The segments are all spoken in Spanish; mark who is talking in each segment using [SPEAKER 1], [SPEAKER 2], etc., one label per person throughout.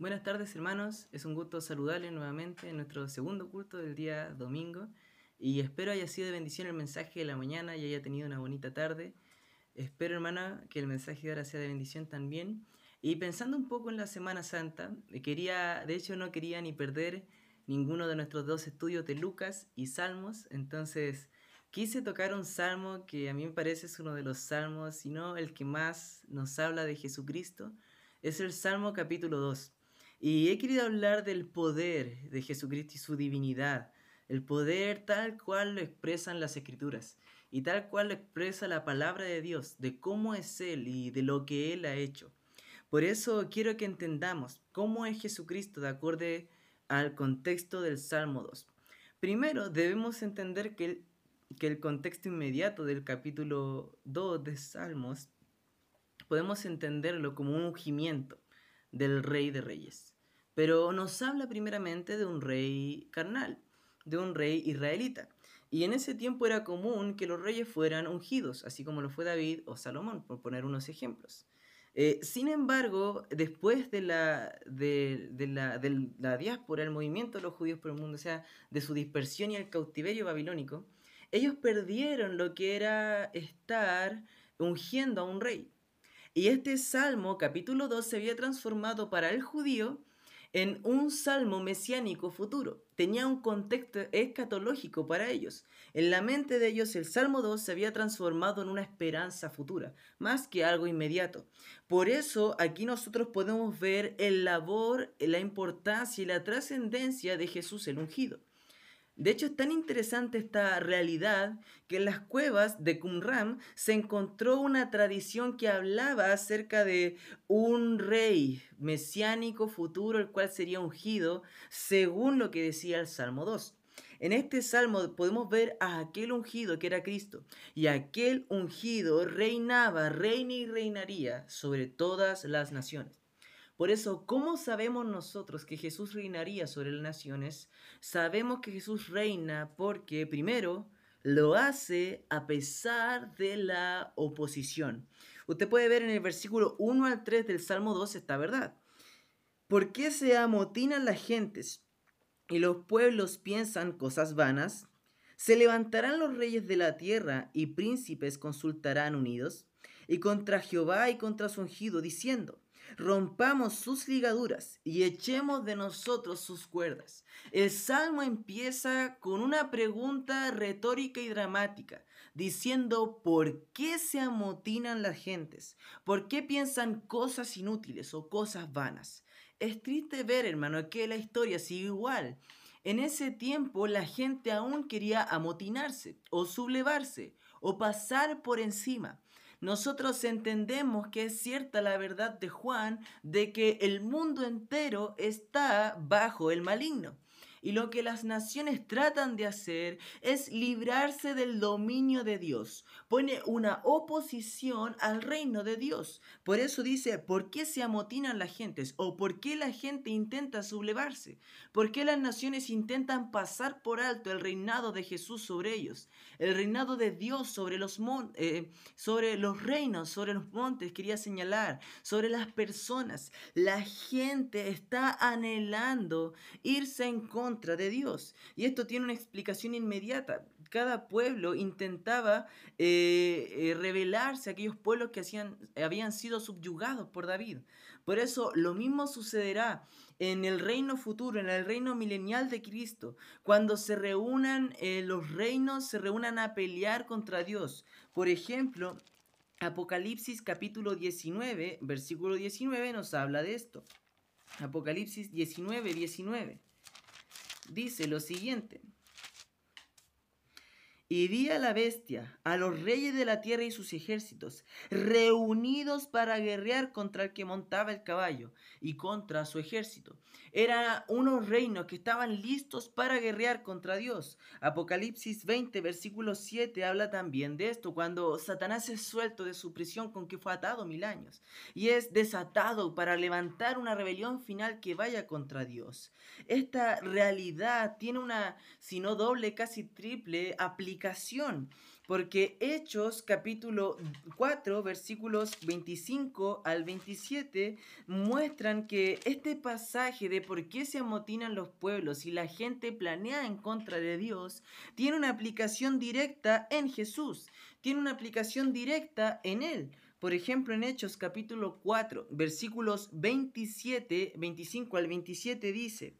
[SPEAKER 1] Buenas tardes hermanos, es un gusto saludarles nuevamente en nuestro segundo culto del día domingo y espero haya sido de bendición el mensaje de la mañana y haya tenido una bonita tarde. Espero hermana que el mensaje de ahora sea de bendición también. Y pensando un poco en la Semana Santa, quería, de hecho no quería ni perder ninguno de nuestros dos estudios de Lucas y Salmos, entonces quise tocar un salmo que a mí me parece es uno de los salmos, sino no el que más nos habla de Jesucristo, es el Salmo capítulo 2. Y he querido hablar del poder de Jesucristo y su divinidad, el poder tal cual lo expresan las escrituras y tal cual lo expresa la palabra de Dios, de cómo es Él y de lo que Él ha hecho. Por eso quiero que entendamos cómo es Jesucristo de acuerdo al contexto del Salmo 2. Primero debemos entender que el, que el contexto inmediato del capítulo 2 de Salmos podemos entenderlo como un ungimiento del rey de reyes. Pero nos habla primeramente de un rey carnal, de un rey israelita. Y en ese tiempo era común que los reyes fueran ungidos, así como lo fue David o Salomón, por poner unos ejemplos. Eh, sin embargo, después de la, de, la, de la diáspora, el movimiento de los judíos por el mundo, o sea, de su dispersión y el cautiverio babilónico, ellos perdieron lo que era estar ungiendo a un rey. Y este Salmo, capítulo 2, se había transformado para el judío en un salmo mesiánico futuro. Tenía un contexto escatológico para ellos. En la mente de ellos el Salmo 2 se había transformado en una esperanza futura, más que algo inmediato. Por eso aquí nosotros podemos ver el labor, la importancia y la trascendencia de Jesús el ungido. De hecho, es tan interesante esta realidad que en las cuevas de Qumran se encontró una tradición que hablaba acerca de un rey mesiánico futuro, el cual sería ungido, según lo que decía el Salmo 2. En este salmo podemos ver a aquel ungido que era Cristo, y aquel ungido reinaba, reina y reinaría sobre todas las naciones. Por eso, ¿cómo sabemos nosotros que Jesús reinaría sobre las naciones? Sabemos que Jesús reina porque, primero, lo hace a pesar de la oposición. Usted puede ver en el versículo 1 al 3 del Salmo 2 esta verdad. ¿Por qué se amotinan las gentes y los pueblos piensan cosas vanas? Se levantarán los reyes de la tierra y príncipes consultarán unidos y contra Jehová y contra su ungido, diciendo, rompamos sus ligaduras y echemos de nosotros sus cuerdas. El salmo empieza con una pregunta retórica y dramática, diciendo por qué se amotinan las gentes, por qué piensan cosas inútiles o cosas vanas. Es triste ver, hermano, que la historia sigue igual. En ese tiempo la gente aún quería amotinarse o sublevarse o pasar por encima nosotros entendemos que es cierta la verdad de Juan de que el mundo entero está bajo el maligno. Y lo que las naciones tratan de hacer es librarse del dominio de Dios. Pone una oposición al reino de Dios. Por eso dice, ¿por qué se amotinan las gentes? ¿O por qué la gente intenta sublevarse? ¿Por qué las naciones intentan pasar por alto el reinado de Jesús sobre ellos? El reinado de Dios sobre los, eh, sobre los reinos, sobre los montes, quería señalar, sobre las personas. La gente está anhelando irse en contra de Dios. Y esto tiene una explicación inmediata. Cada pueblo intentaba eh, eh, rebelarse a aquellos pueblos que hacían, habían sido subyugados por David. Por eso lo mismo sucederá en el reino futuro, en el reino milenial de Cristo, cuando se reúnan eh, los reinos, se reúnan a pelear contra Dios. Por ejemplo, Apocalipsis capítulo 19, versículo 19 nos habla de esto. Apocalipsis 19, 19 dice lo siguiente. Y vi a la bestia, a los reyes de la tierra y sus ejércitos, reunidos para guerrear contra el que montaba el caballo y contra su ejército. Eran unos reinos que estaban listos para guerrear contra Dios. Apocalipsis 20, versículo 7 habla también de esto, cuando Satanás es suelto de su prisión con que fue atado mil años, y es desatado para levantar una rebelión final que vaya contra Dios. Esta realidad tiene una, si no doble, casi triple aplicación porque Hechos capítulo 4 versículos 25 al 27 muestran que este pasaje de por qué se amotinan los pueblos y la gente planea en contra de Dios tiene una aplicación directa en Jesús, tiene una aplicación directa en Él. Por ejemplo, en Hechos capítulo 4, versículos 27, 25 al 27 dice,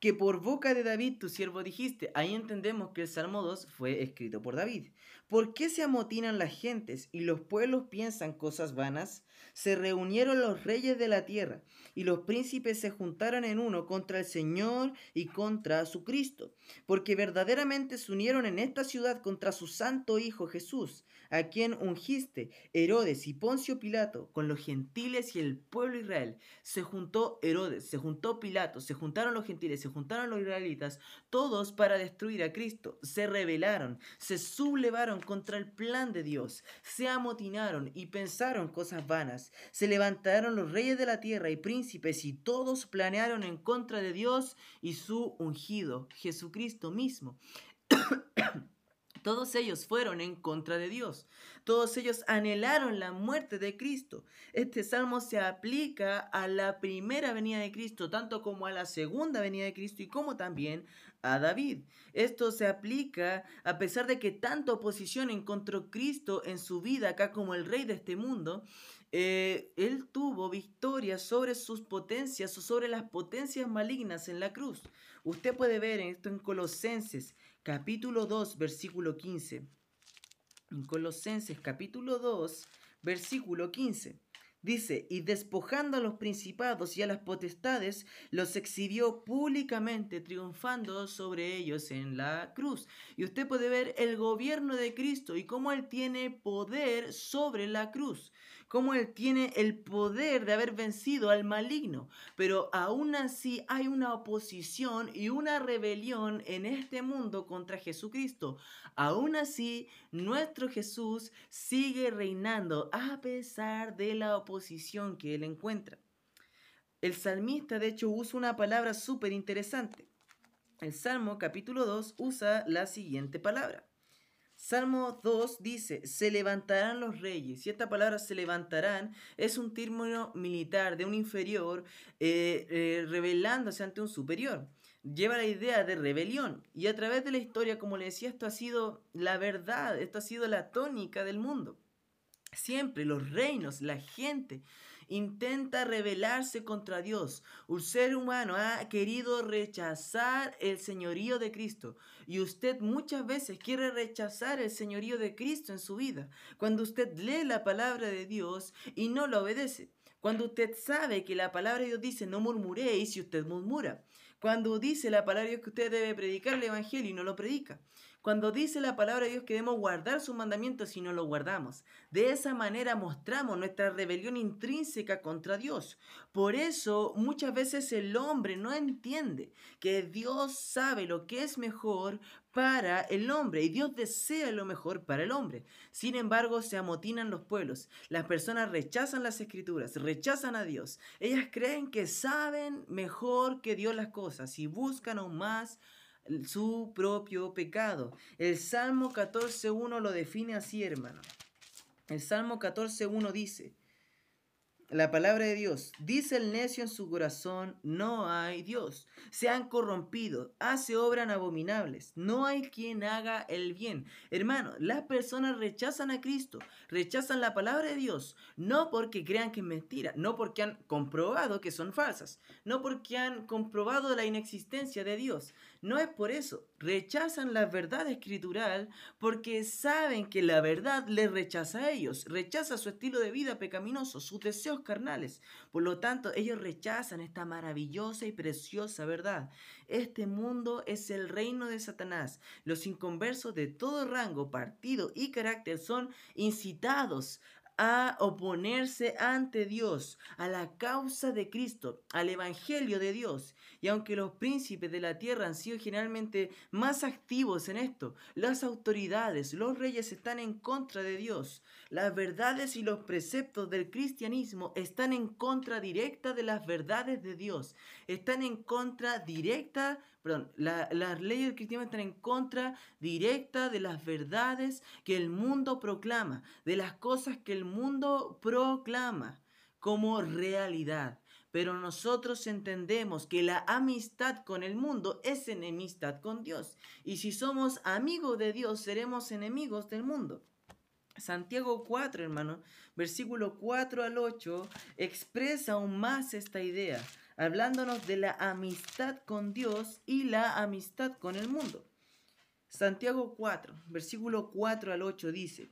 [SPEAKER 1] que por boca de David tu siervo dijiste. Ahí entendemos que el Salmo 2 fue escrito por David. ¿Por qué se amotinan las gentes y los pueblos piensan cosas vanas? Se reunieron los reyes de la tierra y los príncipes se juntaron en uno contra el Señor y contra su Cristo, porque verdaderamente se unieron en esta ciudad contra su santo Hijo Jesús, a quien ungiste Herodes y Poncio Pilato con los gentiles y el pueblo Israel. Se juntó Herodes, se juntó Pilato, se juntaron los gentiles, se juntaron los israelitas, todos para destruir a Cristo. Se rebelaron, se sublevaron contra el plan de Dios, se amotinaron y pensaron cosas vanas, se levantaron los reyes de la tierra y príncipes y todos planearon en contra de Dios y su ungido, Jesucristo mismo. Todos ellos fueron en contra de Dios. Todos ellos anhelaron la muerte de Cristo. Este salmo se aplica a la primera venida de Cristo, tanto como a la segunda venida de Cristo y como también a David. Esto se aplica a pesar de que tanta oposición encontró Cristo en su vida acá como el rey de este mundo. Eh, él tuvo victoria sobre sus potencias o sobre las potencias malignas en la cruz. Usted puede ver esto en Colosenses capítulo 2, versículo 15. En Colosenses capítulo 2, versículo 15. Dice, y despojando a los principados y a las potestades, los exhibió públicamente, triunfando sobre ellos en la cruz. Y usted puede ver el gobierno de Cristo y cómo Él tiene poder sobre la cruz cómo él tiene el poder de haber vencido al maligno. Pero aún así hay una oposición y una rebelión en este mundo contra Jesucristo. Aún así, nuestro Jesús sigue reinando a pesar de la oposición que él encuentra. El salmista, de hecho, usa una palabra súper interesante. El Salmo capítulo 2 usa la siguiente palabra. Salmo 2 dice, se levantarán los reyes. Y esta palabra se levantarán es un término militar de un inferior eh, eh, rebelándose ante un superior. Lleva la idea de rebelión. Y a través de la historia, como le decía, esto ha sido la verdad, esto ha sido la tónica del mundo. Siempre los reinos, la gente, intenta rebelarse contra Dios. Un ser humano ha querido rechazar el señorío de Cristo y usted muchas veces quiere rechazar el señorío de Cristo en su vida. Cuando usted lee la palabra de Dios y no la obedece. Cuando usted sabe que la palabra de Dios dice no murmuréis y usted murmura. Cuando dice la palabra de Dios que usted debe predicar el Evangelio y no lo predica. Cuando dice la palabra de Dios que debemos guardar sus mandamientos y no lo guardamos. De esa manera mostramos nuestra rebelión intrínseca contra Dios. Por eso muchas veces el hombre no entiende que Dios sabe lo que es mejor para el hombre y Dios desea lo mejor para el hombre. Sin embargo, se amotinan los pueblos. Las personas rechazan las escrituras, rechazan a Dios. Ellas creen que saben mejor que Dios las cosas y buscan aún más su propio pecado. El Salmo 14.1 lo define así, hermano. El Salmo 14.1 dice, la palabra de Dios. Dice el necio en su corazón, no hay Dios. Se han corrompido, hace obras abominables. No hay quien haga el bien. Hermano, las personas rechazan a Cristo, rechazan la palabra de Dios, no porque crean que es mentira, no porque han comprobado que son falsas, no porque han comprobado la inexistencia de Dios. No es por eso. Rechazan la verdad escritural porque saben que la verdad les rechaza a ellos, rechaza su estilo de vida pecaminoso, sus deseos carnales. Por lo tanto, ellos rechazan esta maravillosa y preciosa verdad. Este mundo es el reino de Satanás. Los inconversos de todo rango, partido y carácter son incitados a oponerse ante Dios, a la causa de Cristo, al Evangelio de Dios. Y aunque los príncipes de la tierra han sido generalmente más activos en esto, las autoridades, los reyes están en contra de Dios. Las verdades y los preceptos del cristianismo están en contra directa de las verdades de Dios. Están en contra directa, perdón, las leyes del están en contra directa de las verdades que el mundo proclama, de las cosas que el mundo proclama como realidad. Pero nosotros entendemos que la amistad con el mundo es enemistad con Dios. Y si somos amigos de Dios, seremos enemigos del mundo. Santiago 4, hermano, versículo 4 al 8, expresa aún más esta idea, hablándonos de la amistad con Dios y la amistad con el mundo. Santiago 4, versículo 4 al 8 dice,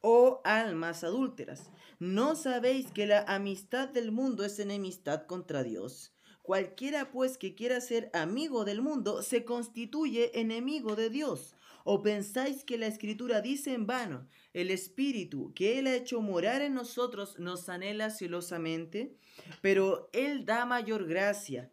[SPEAKER 1] Oh almas adúlteras, ¿no sabéis que la amistad del mundo es enemistad contra Dios? Cualquiera pues que quiera ser amigo del mundo se constituye enemigo de Dios. ¿O pensáis que la escritura dice en vano, el Espíritu que Él ha hecho morar en nosotros nos anhela celosamente? Pero Él da mayor gracia.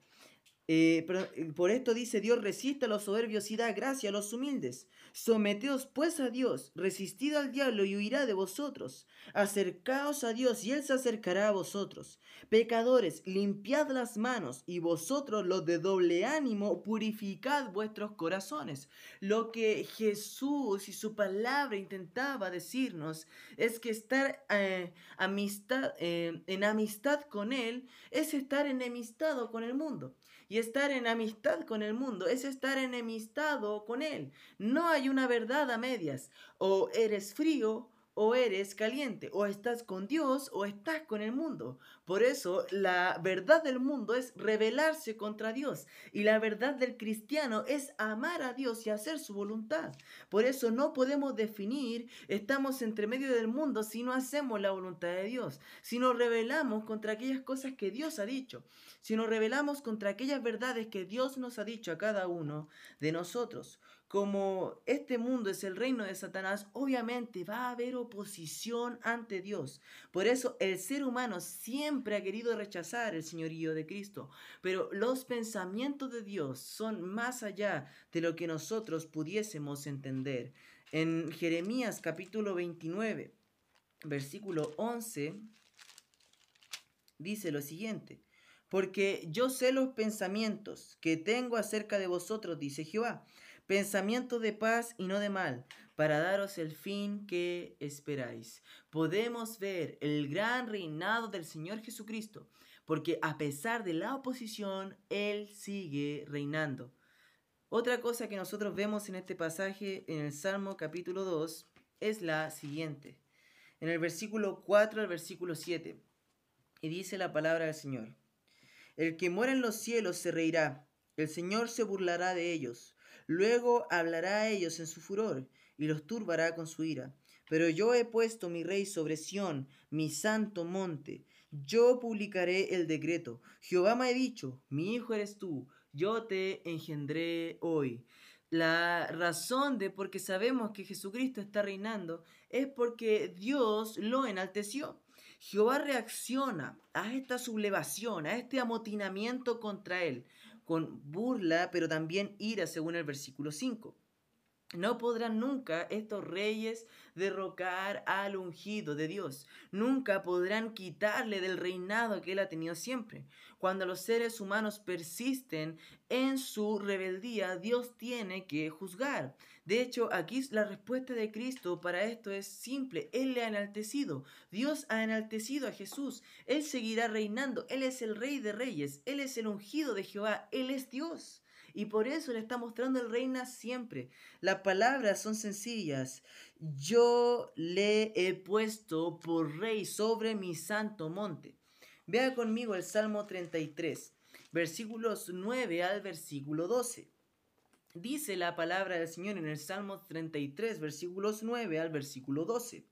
[SPEAKER 1] Eh, eh, por esto dice Dios, resiste a los soberbios y da gracia a los humildes. Someteos pues a Dios, resistid al diablo y huirá de vosotros. Acercaos a Dios y él se acercará a vosotros. Pecadores, limpiad las manos y vosotros los de doble ánimo, purificad vuestros corazones. Lo que Jesús y su palabra intentaba decirnos es que estar eh, eh, en amistad con Él es estar enemistado con el mundo. Y estar en amistad con el mundo es estar enemistado con él. No hay una verdad a medias. O eres frío o eres caliente, o estás con Dios, o estás con el mundo. Por eso la verdad del mundo es rebelarse contra Dios, y la verdad del cristiano es amar a Dios y hacer su voluntad. Por eso no podemos definir, estamos entre medio del mundo si no hacemos la voluntad de Dios, si nos rebelamos contra aquellas cosas que Dios ha dicho, si nos rebelamos contra aquellas verdades que Dios nos ha dicho a cada uno de nosotros como este mundo es el reino de Satanás, obviamente va a haber oposición ante Dios. Por eso el ser humano siempre ha querido rechazar el señorío de Cristo. Pero los pensamientos de Dios son más allá de lo que nosotros pudiésemos entender. En Jeremías capítulo 29, versículo 11, dice lo siguiente. Porque yo sé los pensamientos que tengo acerca de vosotros, dice Jehová pensamiento de paz y no de mal, para daros el fin que esperáis. Podemos ver el gran reinado del Señor Jesucristo, porque a pesar de la oposición, Él sigue reinando. Otra cosa que nosotros vemos en este pasaje en el Salmo capítulo 2 es la siguiente. En el versículo 4 al versículo 7, y dice la palabra del Señor. El que muere en los cielos se reirá, el Señor se burlará de ellos. Luego hablará a ellos en su furor y los turbará con su ira. Pero yo he puesto mi rey sobre Sión, mi santo monte. Yo publicaré el decreto. Jehová me ha dicho, mi hijo eres tú, yo te engendré hoy. La razón de por qué sabemos que Jesucristo está reinando es porque Dios lo enalteció. Jehová reacciona a esta sublevación, a este amotinamiento contra él con burla, pero también ira, según el versículo 5. No podrán nunca estos reyes derrocar al ungido de Dios. Nunca podrán quitarle del reinado que él ha tenido siempre. Cuando los seres humanos persisten en su rebeldía, Dios tiene que juzgar. De hecho, aquí la respuesta de Cristo para esto es simple. Él le ha enaltecido. Dios ha enaltecido a Jesús. Él seguirá reinando. Él es el rey de reyes. Él es el ungido de Jehová. Él es Dios. Y por eso le está mostrando el reina siempre. Las palabras son sencillas. Yo le he puesto por rey sobre mi santo monte. Vea conmigo el Salmo 33, versículos 9 al versículo 12. Dice la palabra del Señor en el Salmo 33, versículos 9 al versículo 12.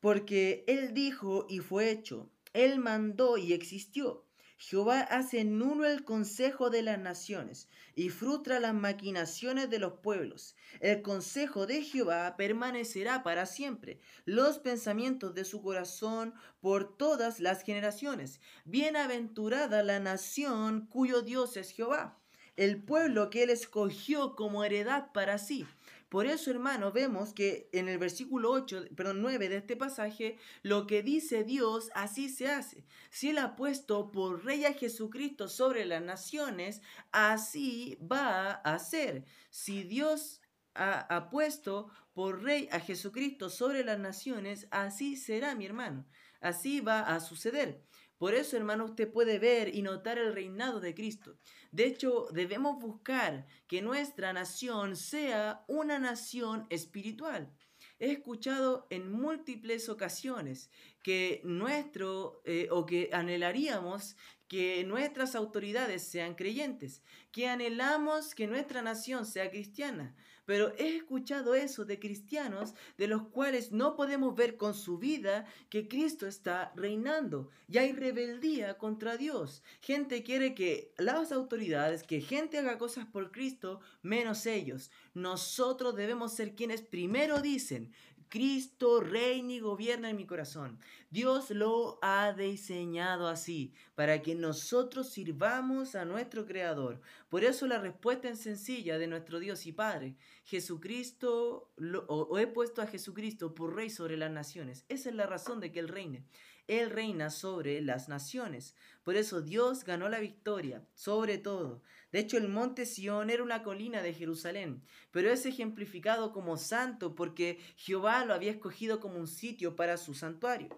[SPEAKER 1] Porque Él dijo y fue hecho, Él mandó y existió. Jehová hace nulo el consejo de las naciones y frustra las maquinaciones de los pueblos. El consejo de Jehová permanecerá para siempre, los pensamientos de su corazón por todas las generaciones. Bienaventurada la nación cuyo Dios es Jehová el pueblo que él escogió como heredad para sí. Por eso, hermano, vemos que en el versículo 8, perdón, 9 de este pasaje, lo que dice Dios, así se hace. Si Él ha puesto por rey a Jesucristo sobre las naciones, así va a ser. Si Dios ha, ha puesto por rey a Jesucristo sobre las naciones, así será, mi hermano. Así va a suceder. Por eso, hermano, usted puede ver y notar el reinado de Cristo. De hecho, debemos buscar que nuestra nación sea una nación espiritual. He escuchado en múltiples ocasiones que nuestro eh, o que anhelaríamos que nuestras autoridades sean creyentes, que anhelamos que nuestra nación sea cristiana, pero he escuchado eso de cristianos de los cuales no podemos ver con su vida que Cristo está reinando. Y hay rebeldía contra Dios. Gente quiere que las autoridades, que gente haga cosas por Cristo, menos ellos. Nosotros debemos ser quienes primero dicen, Cristo reina y gobierna en mi corazón. Dios lo ha diseñado así, para que nosotros sirvamos a nuestro Creador. Por eso la respuesta es sencilla de nuestro Dios y Padre. Jesucristo, o he puesto a Jesucristo por rey sobre las naciones. Esa es la razón de que Él reine. Él reina sobre las naciones. Por eso Dios ganó la victoria, sobre todo. De hecho, el monte Sión era una colina de Jerusalén, pero es ejemplificado como santo porque Jehová lo había escogido como un sitio para su santuario.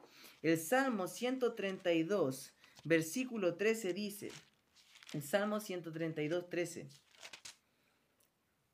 [SPEAKER 1] El Salmo 132, versículo 13 dice, el Salmo 132, 13.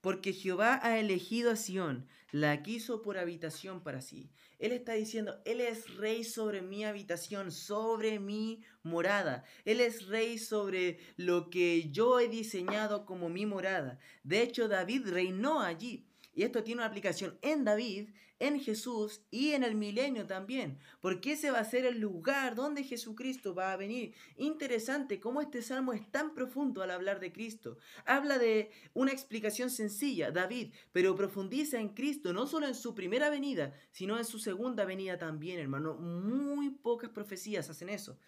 [SPEAKER 1] Porque Jehová ha elegido a Sión, la quiso por habitación para sí. Él está diciendo, Él es rey sobre mi habitación, sobre mi morada. Él es rey sobre lo que yo he diseñado como mi morada. De hecho, David reinó allí. Y esto tiene una aplicación en David, en Jesús y en el milenio también, porque ese va a ser el lugar donde Jesucristo va a venir. Interesante cómo este salmo es tan profundo al hablar de Cristo. Habla de una explicación sencilla, David, pero profundiza en Cristo, no solo en su primera venida, sino en su segunda venida también, hermano. Muy pocas profecías hacen eso.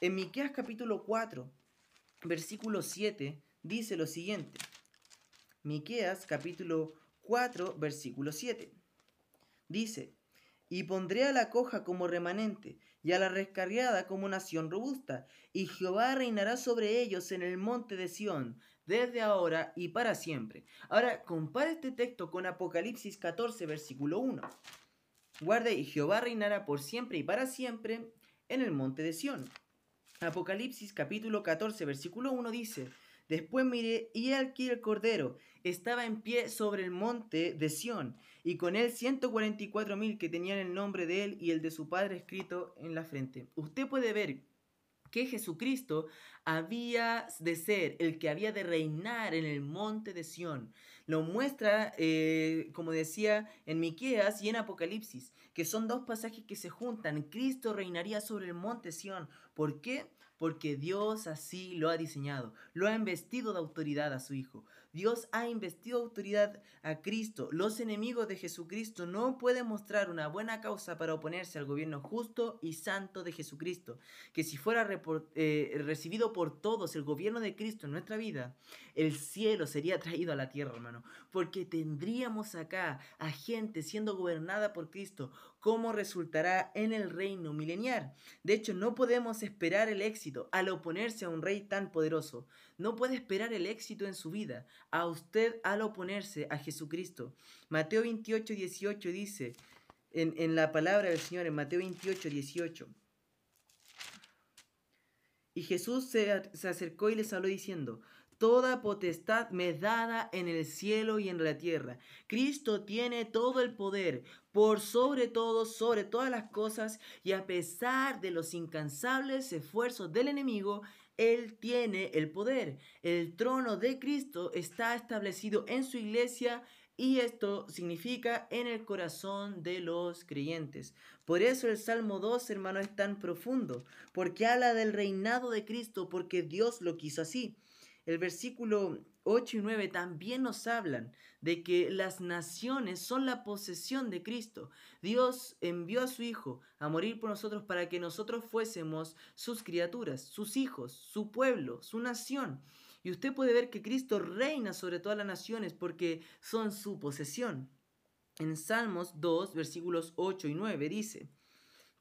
[SPEAKER 1] En Miqueas capítulo 4, versículo 7, dice lo siguiente. Miqueas capítulo 4, versículo 7. Dice, y pondré a la coja como remanente, y a la rescarriada como nación robusta, y Jehová reinará sobre ellos en el monte de Sión, desde ahora y para siempre. Ahora, compara este texto con Apocalipsis 14, versículo 1. Guarde, y Jehová reinará por siempre y para siempre en el monte de Sión. Apocalipsis capítulo 14, versículo 1 dice, Después miré y aquí el Cordero estaba en pie sobre el monte de Sión, y con él 144.000 mil que tenían el nombre de él y el de su padre escrito en la frente. Usted puede ver que Jesucristo había de ser el que había de reinar en el monte de Sión. Lo muestra, eh, como decía en Miqueas y en Apocalipsis, que son dos pasajes que se juntan. Cristo reinaría sobre el monte Sión. ¿Por qué? porque Dios así lo ha diseñado, lo ha investido de autoridad a su Hijo, Dios ha investido autoridad a Cristo. Los enemigos de Jesucristo no pueden mostrar una buena causa para oponerse al gobierno justo y santo de Jesucristo, que si fuera eh, recibido por todos el gobierno de Cristo en nuestra vida, el cielo sería traído a la tierra, hermano, porque tendríamos acá a gente siendo gobernada por Cristo, como resultará en el reino milenial. De hecho, no podemos esperar el éxito al oponerse a un rey tan poderoso. No puede esperar el éxito en su vida a usted al oponerse a Jesucristo. Mateo 28, 18 dice, en, la palabra del Señor, en Mateo 28, 18. Y Jesús se, se acercó y les habló diciendo, Toda potestad me es dada en el cielo y en la tierra. Cristo tiene todo el poder, por sobre todo, sobre todas las cosas, y a pesar de los incansables esfuerzos del enemigo, él tiene el poder. El trono de Cristo está establecido en su iglesia y esto significa en el corazón de los creyentes. Por eso el Salmo 2, hermano, es tan profundo, porque habla del reinado de Cristo, porque Dios lo quiso así. El versículo 8 y 9 también nos hablan de que las naciones son la posesión de Cristo. Dios envió a su Hijo a morir por nosotros para que nosotros fuésemos sus criaturas, sus hijos, su pueblo, su nación. Y usted puede ver que Cristo reina sobre todas las naciones porque son su posesión. En Salmos 2, versículos 8 y 9 dice,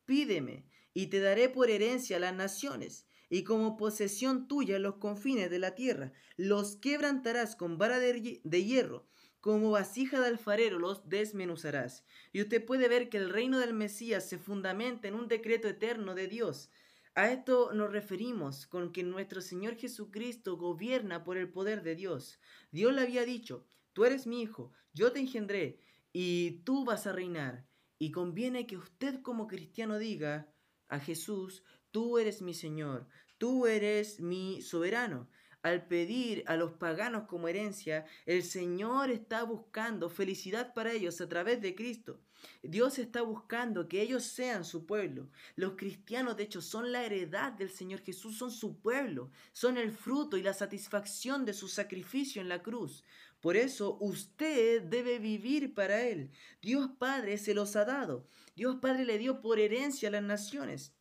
[SPEAKER 1] Pídeme y te daré por herencia las naciones y como posesión tuya los confines de la tierra. Los quebrantarás con vara de, hierro, como vasija de alfarero los desmenuzarás. Y usted puede ver que el reino del Mesías se fundamenta en un decreto eterno de Dios. A esto nos referimos con que nuestro Señor Jesucristo gobierna por el poder de Dios. Dios le había dicho, tú eres mi hijo, yo te engendré y tú vas a reinar. Y conviene que usted como cristiano diga a Jesús, Tú eres mi Señor, tú eres mi soberano. Al pedir a los paganos como herencia, el Señor está buscando felicidad para ellos a través de Cristo. Dios está buscando que ellos sean su pueblo. Los cristianos, de hecho, son la heredad del Señor Jesús, son su pueblo, son el fruto y la satisfacción de su sacrificio en la cruz. Por eso usted debe vivir para Él. Dios Padre se los ha dado. Dios Padre le dio por herencia a las naciones.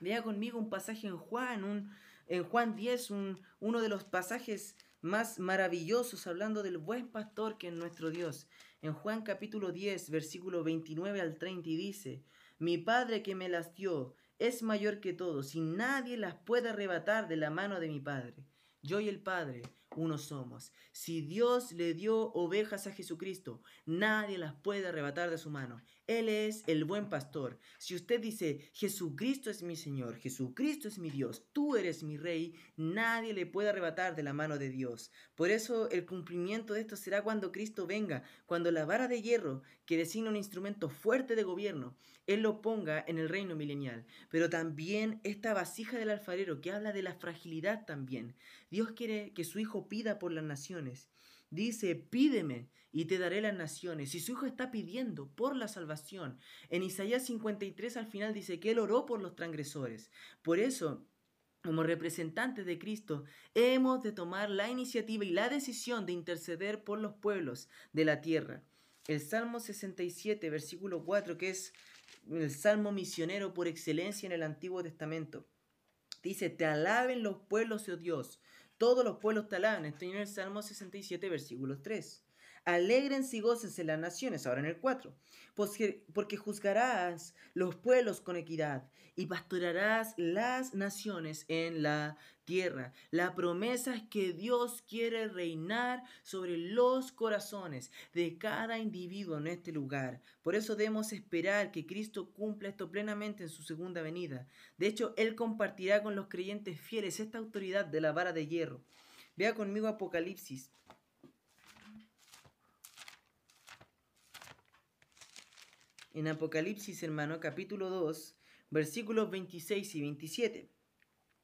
[SPEAKER 1] Vea conmigo un pasaje en Juan, en Juan 10, un, uno de los pasajes más maravillosos hablando del buen pastor que es nuestro Dios. En Juan capítulo 10, versículo 29 al 30 y dice, mi Padre que me las dio es mayor que todos y nadie las puede arrebatar de la mano de mi Padre. Yo y el Padre uno somos. Si Dios le dio ovejas a Jesucristo, nadie las puede arrebatar de su mano. Él es el buen pastor. Si usted dice, Jesucristo es mi Señor, Jesucristo es mi Dios, tú eres mi Rey, nadie le puede arrebatar de la mano de Dios. Por eso el cumplimiento de esto será cuando Cristo venga, cuando la vara de hierro, que designa un instrumento fuerte de gobierno, Él lo ponga en el reino milenial. Pero también esta vasija del alfarero que habla de la fragilidad también. Dios quiere que su hijo pida por las naciones. Dice, pídeme y te daré las naciones. Y su hijo está pidiendo por la salvación. En Isaías 53 al final dice que él oró por los transgresores. Por eso como representantes de Cristo, hemos de tomar la iniciativa y la decisión de interceder por los pueblos de la tierra. El Salmo 67, versículo 4, que es el Salmo misionero por excelencia en el Antiguo Testamento, dice, te alaben los pueblos, oh Dios, todos los pueblos talaban. Estoy en el Salmo 67, versículos 3. Alégrense y gócense las naciones, ahora en el 4, porque, juzgarás los pueblos con equidad y pastorarás las naciones en la tierra. La promesa es que Dios quiere reinar sobre los corazones de cada individuo en este lugar. Por eso debemos esperar que Cristo cumpla esto plenamente en su segunda venida. De hecho, Él compartirá con los creyentes fieles esta autoridad de la vara de hierro. Vea conmigo Apocalipsis en Apocalipsis, hermano, capítulo 2, versículos 26 y 27.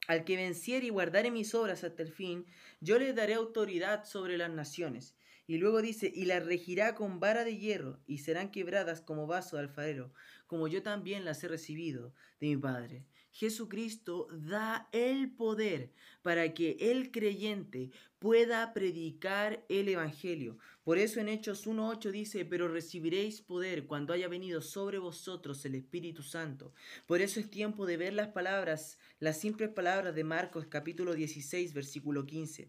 [SPEAKER 1] Al que venciere y guardare mis obras hasta el fin, yo le daré autoridad sobre las naciones. Y luego dice, y las regirá con vara de hierro, y serán quebradas como vaso de alfarero, como yo también las he recibido de mi Padre. Jesucristo da el poder para que el creyente pueda predicar el Evangelio. Por eso en Hechos 1.8 dice, pero recibiréis poder cuando haya venido sobre vosotros el Espíritu Santo. Por eso es tiempo de ver las palabras, las simples palabras de Marcos capítulo 16, versículo 15.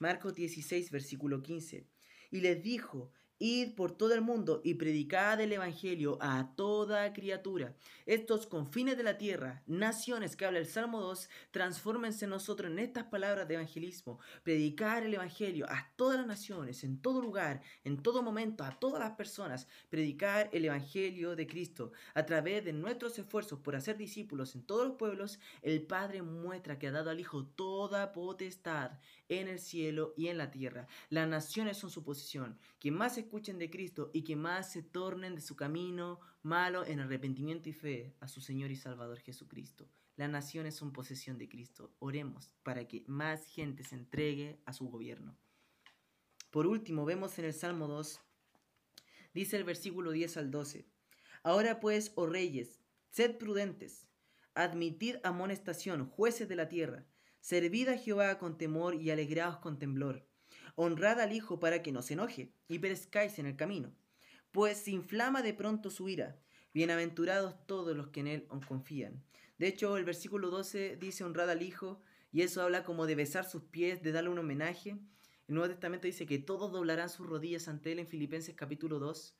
[SPEAKER 1] Marcos 16, versículo 15. Y les dijo, Id por todo el mundo y predicad el Evangelio a toda criatura. Estos confines de la tierra, naciones que habla el Salmo 2, transfórmense nosotros en estas palabras de evangelismo. Predicar el Evangelio a todas las naciones, en todo lugar, en todo momento, a todas las personas. Predicar el Evangelio de Cristo. A través de nuestros esfuerzos por hacer discípulos en todos los pueblos, el Padre muestra que ha dado al Hijo toda potestad en el cielo y en la tierra. Las naciones son su posesión. Que más escuchen de Cristo y que más se tornen de su camino malo en arrepentimiento y fe a su Señor y Salvador Jesucristo. Las naciones son posesión de Cristo. Oremos para que más gente se entregue a su gobierno. Por último, vemos en el Salmo 2, dice el versículo 10 al 12. Ahora pues, oh reyes, sed prudentes, admitid amonestación, jueces de la tierra Servid a Jehová con temor y alegraos con temblor. Honrad al Hijo para que no se enoje y perezcáis en el camino, pues se inflama de pronto su ira. Bienaventurados todos los que en él confían. De hecho, el versículo 12 dice honrad al Hijo y eso habla como de besar sus pies, de darle un homenaje. El Nuevo Testamento dice que todos doblarán sus rodillas ante él en Filipenses capítulo 2.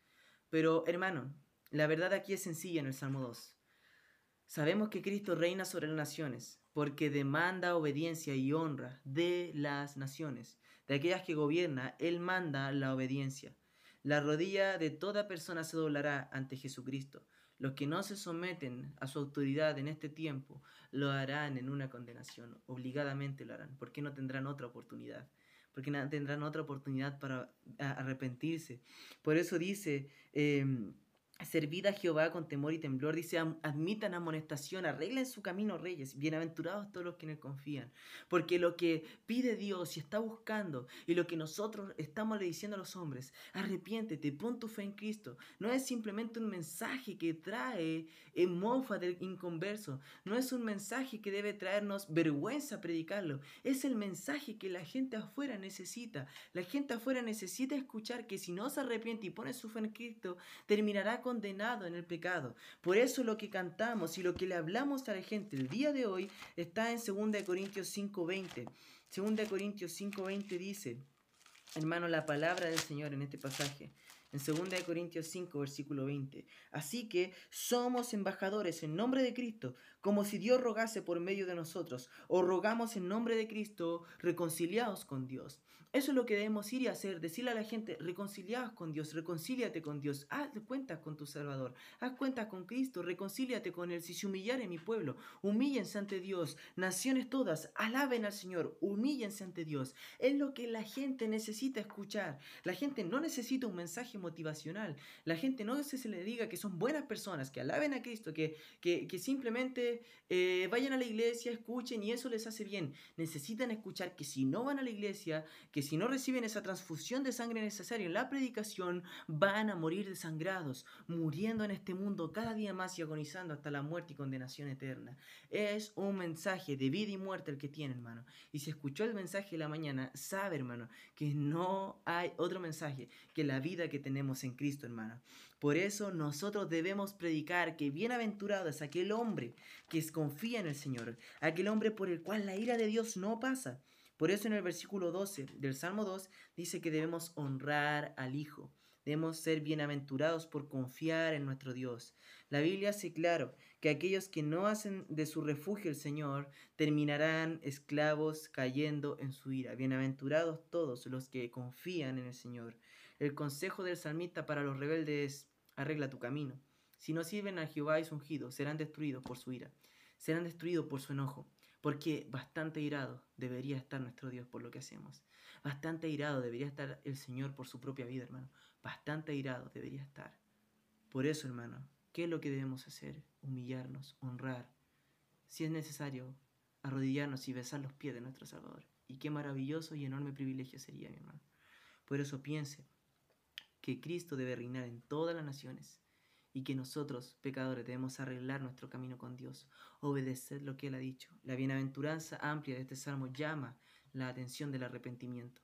[SPEAKER 1] Pero hermano, la verdad aquí es sencilla en el Salmo 2. Sabemos que Cristo reina sobre las naciones, porque demanda obediencia y honra de las naciones. De aquellas que gobierna, Él manda la obediencia. La rodilla de toda persona se doblará ante Jesucristo. Los que no se someten a su autoridad en este tiempo lo harán en una condenación, obligadamente lo harán, porque no tendrán otra oportunidad, porque no tendrán otra oportunidad para arrepentirse. Por eso dice... Em, Servida a Jehová con temor y temblor, dice, admitan amonestación, arreglen su camino, reyes, bienaventurados todos los que en él confían. Porque lo que pide Dios y está buscando, y lo que nosotros estamos le diciendo a los hombres, arrepiéntete, pon tu fe en Cristo, no es simplemente un mensaje que trae en mofa del inconverso, no es un mensaje que debe traernos vergüenza predicarlo, es el mensaje que la gente afuera necesita. La gente afuera necesita escuchar que si no se arrepiente y pone su fe en Cristo, terminará con condenado en el pecado. Por eso lo que cantamos y lo que le hablamos a la gente el día de hoy está en 2 Corintios 5.20. 2 Corintios 5.20 dice, hermano, la palabra del Señor en este pasaje. En 2 Corintios 5, versículo 20. Así que somos embajadores en nombre de Cristo, como si Dios rogase por medio de nosotros, o rogamos en nombre de Cristo, reconciliados con Dios. Eso es lo que debemos ir y hacer, decirle a la gente, reconciliados con Dios, reconcíliate con Dios, haz cuentas con tu Salvador, haz cuentas con Cristo, reconcíliate con Él, si se en mi pueblo, humíllense ante Dios, naciones todas, alaben al Señor, humíllense ante Dios. Es lo que la gente necesita escuchar. La gente no necesita un mensaje motivacional, la gente no se le diga que son buenas personas, que alaben a Cristo, que, que, simplemente eh, vayan a la iglesia, escuchen y eso les hace bien. Necesitan escuchar que si no van a la iglesia, que si no reciben esa transfusión de sangre necesaria en la predicación, van a morir desangrados, muriendo en este mundo cada día más y agonizando hasta la muerte y condenación eterna. Es un mensaje de vida y muerte el que tiene, hermano. Y si escuchó el mensaje de la mañana, sabe, hermano, que no hay otro mensaje que la vida que tenemos en Cristo, hermano. Por eso nosotros debemos predicar que bienaventurado es aquel hombre que confía en el Señor, aquel hombre por el cual la ira de Dios no pasa. Por eso en el versículo 12 del Salmo 2 dice que debemos honrar al Hijo. Debemos ser bienaventurados por confiar en nuestro Dios. La Biblia hace claro que aquellos que no hacen de su refugio el Señor terminarán esclavos cayendo en su ira. Bienaventurados todos los que confían en el Señor. El consejo del salmista para los rebeldes es, arregla tu camino. Si no sirven a Jehová y su ungido, serán destruidos por su ira, serán destruidos por su enojo. Porque bastante irado debería estar nuestro Dios por lo que hacemos. Bastante irado debería estar el Señor por su propia vida, hermano. Bastante irado debería estar. Por eso, hermano, ¿qué es lo que debemos hacer? Humillarnos, honrar. Si es necesario, arrodillarnos y besar los pies de nuestro Salvador. Y qué maravilloso y enorme privilegio sería, mi hermano. Por eso piense que Cristo debe reinar en todas las naciones y que nosotros, pecadores, debemos arreglar nuestro camino con Dios, obedecer lo que Él ha dicho. La bienaventuranza amplia de este salmo llama la atención del arrepentimiento,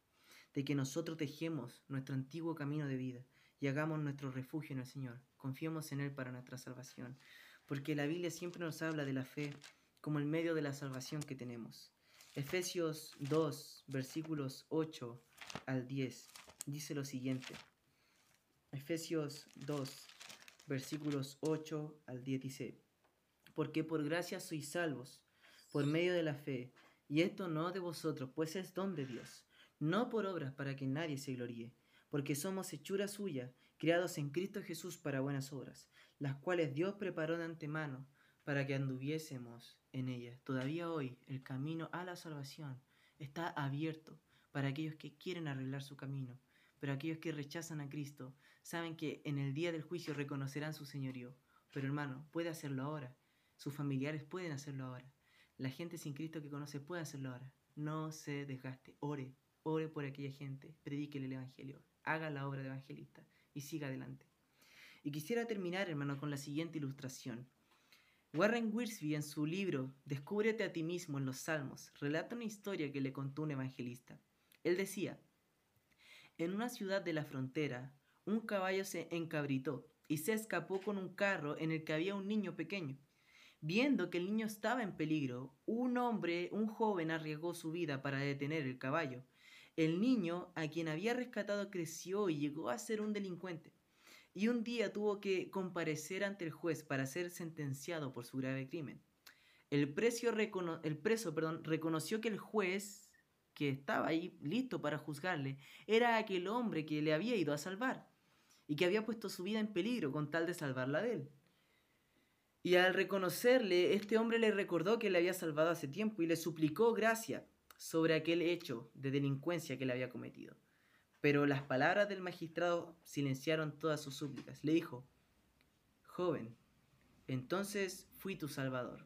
[SPEAKER 1] de que nosotros dejemos nuestro antiguo camino de vida y hagamos nuestro refugio en el Señor, confiemos en Él para nuestra salvación, porque la Biblia siempre nos habla de la fe como el medio de la salvación que tenemos. Efesios 2, versículos 8 al 10, dice lo siguiente. Efesios 2, versículos 8 al 10 porque por gracia sois salvos, por medio de la fe, y esto no de vosotros, pues es don de Dios, no por obras para que nadie se gloríe, porque somos hechura suya, creados en Cristo Jesús para buenas obras, las cuales Dios preparó de antemano para que anduviésemos en ellas. Todavía hoy el camino a la salvación está abierto para aquellos que quieren arreglar su camino pero aquellos que rechazan a Cristo saben que en el día del juicio reconocerán su señorío. Pero hermano, puede hacerlo ahora. Sus familiares pueden hacerlo ahora. La gente sin Cristo que conoce puede hacerlo ahora. No se desgaste. Ore. Ore por aquella gente. Predíquele el Evangelio. Haga la obra de evangelista. Y siga adelante. Y quisiera terminar, hermano, con la siguiente ilustración. Warren Wiersbe en su libro Descúbrete a ti mismo en los Salmos relata una historia que le contó un evangelista. Él decía, en una ciudad de la frontera, un caballo se encabritó y se escapó con un carro en el que había un niño pequeño. Viendo que el niño estaba en peligro, un hombre, un joven, arriesgó su vida para detener el caballo. El niño, a quien había rescatado, creció y llegó a ser un delincuente. Y un día tuvo que comparecer ante el juez para ser sentenciado por su grave crimen. El, preso reconoció que el juez que estaba ahí listo para juzgarle era aquel hombre que le había ido a salvar y que había puesto su vida en peligro con tal de salvarla de él. Y al reconocerle, este hombre le recordó que le había salvado hace tiempo y le suplicó gracia sobre aquel hecho de delincuencia que le había cometido. Pero las palabras del magistrado silenciaron todas sus súplicas. Le dijo, joven, entonces fui tu salvador.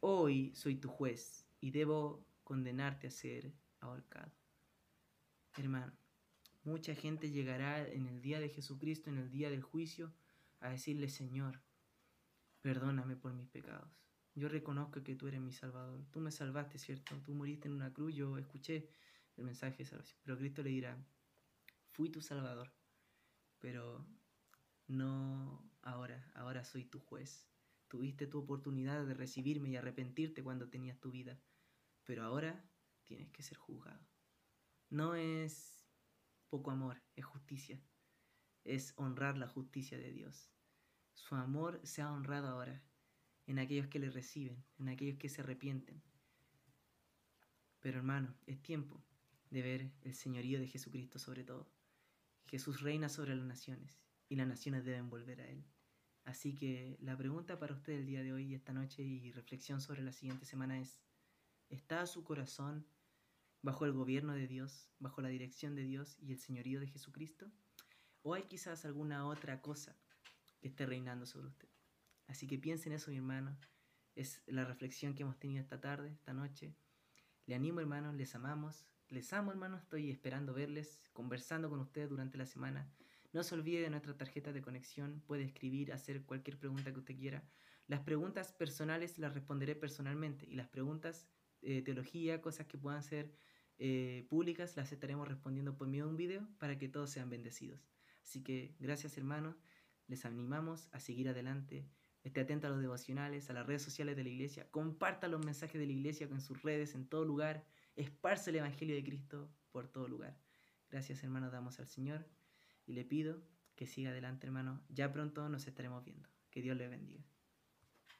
[SPEAKER 1] Hoy soy tu juez y debo condenarte a ser ahorcado. Hermano, mucha gente llegará en el día de Jesucristo, en el día del juicio, a decirle, Señor, perdóname por mis pecados. Yo reconozco que tú eres mi Salvador. Tú me salvaste, ¿cierto? Tú moriste en una cruz, yo escuché el mensaje de salvación. Pero Cristo le dirá, fui tu Salvador, pero no ahora, ahora soy tu juez. Tuviste tu oportunidad de recibirme y arrepentirte cuando tenías tu vida pero ahora tienes que ser juzgado. No es poco amor, es justicia. Es honrar la justicia de Dios. Su amor se ha honrado ahora en aquellos que le reciben, en aquellos que se arrepienten. Pero hermano, es tiempo de ver el señorío de Jesucristo sobre todo. Jesús reina sobre las naciones y las naciones deben volver a Él. Así que la pregunta para usted el día de hoy y esta noche y reflexión sobre la siguiente semana es, está su corazón bajo el gobierno de Dios, bajo la dirección de Dios y el señorío de Jesucristo? ¿O hay quizás alguna otra cosa que esté reinando sobre usted? Así que piensen eso, mi hermano. Es la reflexión que hemos tenido esta tarde, esta noche. Le animo, hermano. les amamos. Les amo, hermano. Estoy esperando verles, conversando con ustedes durante la semana. No se olvide de nuestra tarjeta de conexión. Puede escribir, hacer cualquier pregunta que usted quiera. Las preguntas personales las responderé personalmente y las preguntas eh, teología, cosas que puedan ser eh, públicas, las estaremos respondiendo por medio de un video para que todos sean bendecidos. Así que gracias hermanos, les animamos a seguir adelante. Esté atento a los devocionales, a las redes sociales de la iglesia. Comparta los mensajes de la iglesia con sus redes, en todo lugar. Esparce el Evangelio de Cristo por todo lugar. Gracias hermanos, damos al Señor y le pido que siga adelante hermano Ya pronto nos estaremos viendo. Que Dios le bendiga.